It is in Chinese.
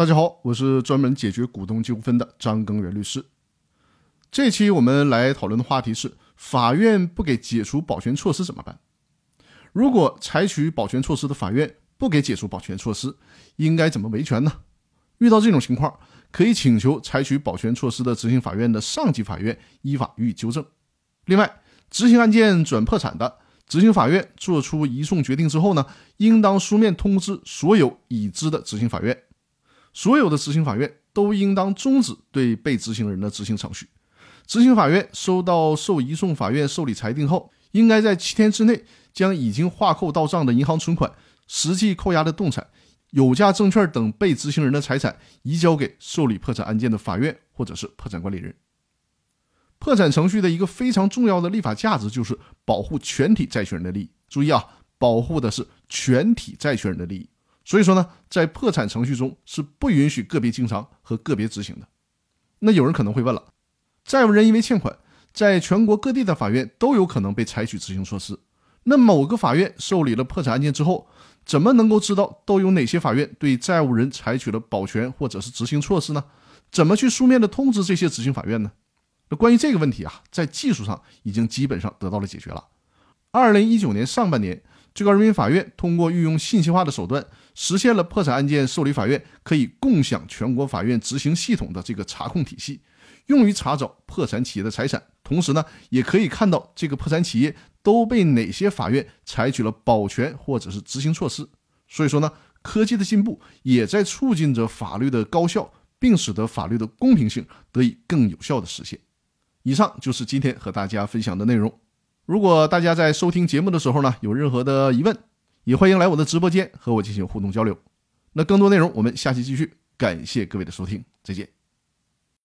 大家好，我是专门解决股东纠纷的张根源律师。这期我们来讨论的话题是：法院不给解除保全措施怎么办？如果采取保全措施的法院不给解除保全措施，应该怎么维权呢？遇到这种情况，可以请求采取保全措施的执行法院的上级法院依法予以纠正。另外，执行案件转破产的，执行法院作出移送决定之后呢，应当书面通知所有已知的执行法院。所有的执行法院都应当终止对被执行人的执行程序。执行法院收到受移送法院受理裁定后，应该在七天之内将已经划扣到账的银行存款、实际扣押的动产、有价证券等被执行人的财产移交给受理破产案件的法院或者是破产管理人。破产程序的一个非常重要的立法价值就是保护全体债权人的利益。注意啊，保护的是全体债权人的利益。所以说呢，在破产程序中是不允许个别经常和个别执行的。那有人可能会问了，债务人因为欠款，在全国各地的法院都有可能被采取执行措施。那某个法院受理了破产案件之后，怎么能够知道都有哪些法院对债务人采取了保全或者是执行措施呢？怎么去书面的通知这些执行法院呢？那关于这个问题啊，在技术上已经基本上得到了解决了。二零一九年上半年。最高人民法院通过运用信息化的手段，实现了破产案件受理法院可以共享全国法院执行系统的这个查控体系，用于查找破产企业的财产。同时呢，也可以看到这个破产企业都被哪些法院采取了保全或者是执行措施。所以说呢，科技的进步也在促进着法律的高效，并使得法律的公平性得以更有效的实现。以上就是今天和大家分享的内容。如果大家在收听节目的时候呢，有任何的疑问，也欢迎来我的直播间和我进行互动交流。那更多内容我们下期继续，感谢各位的收听，再见。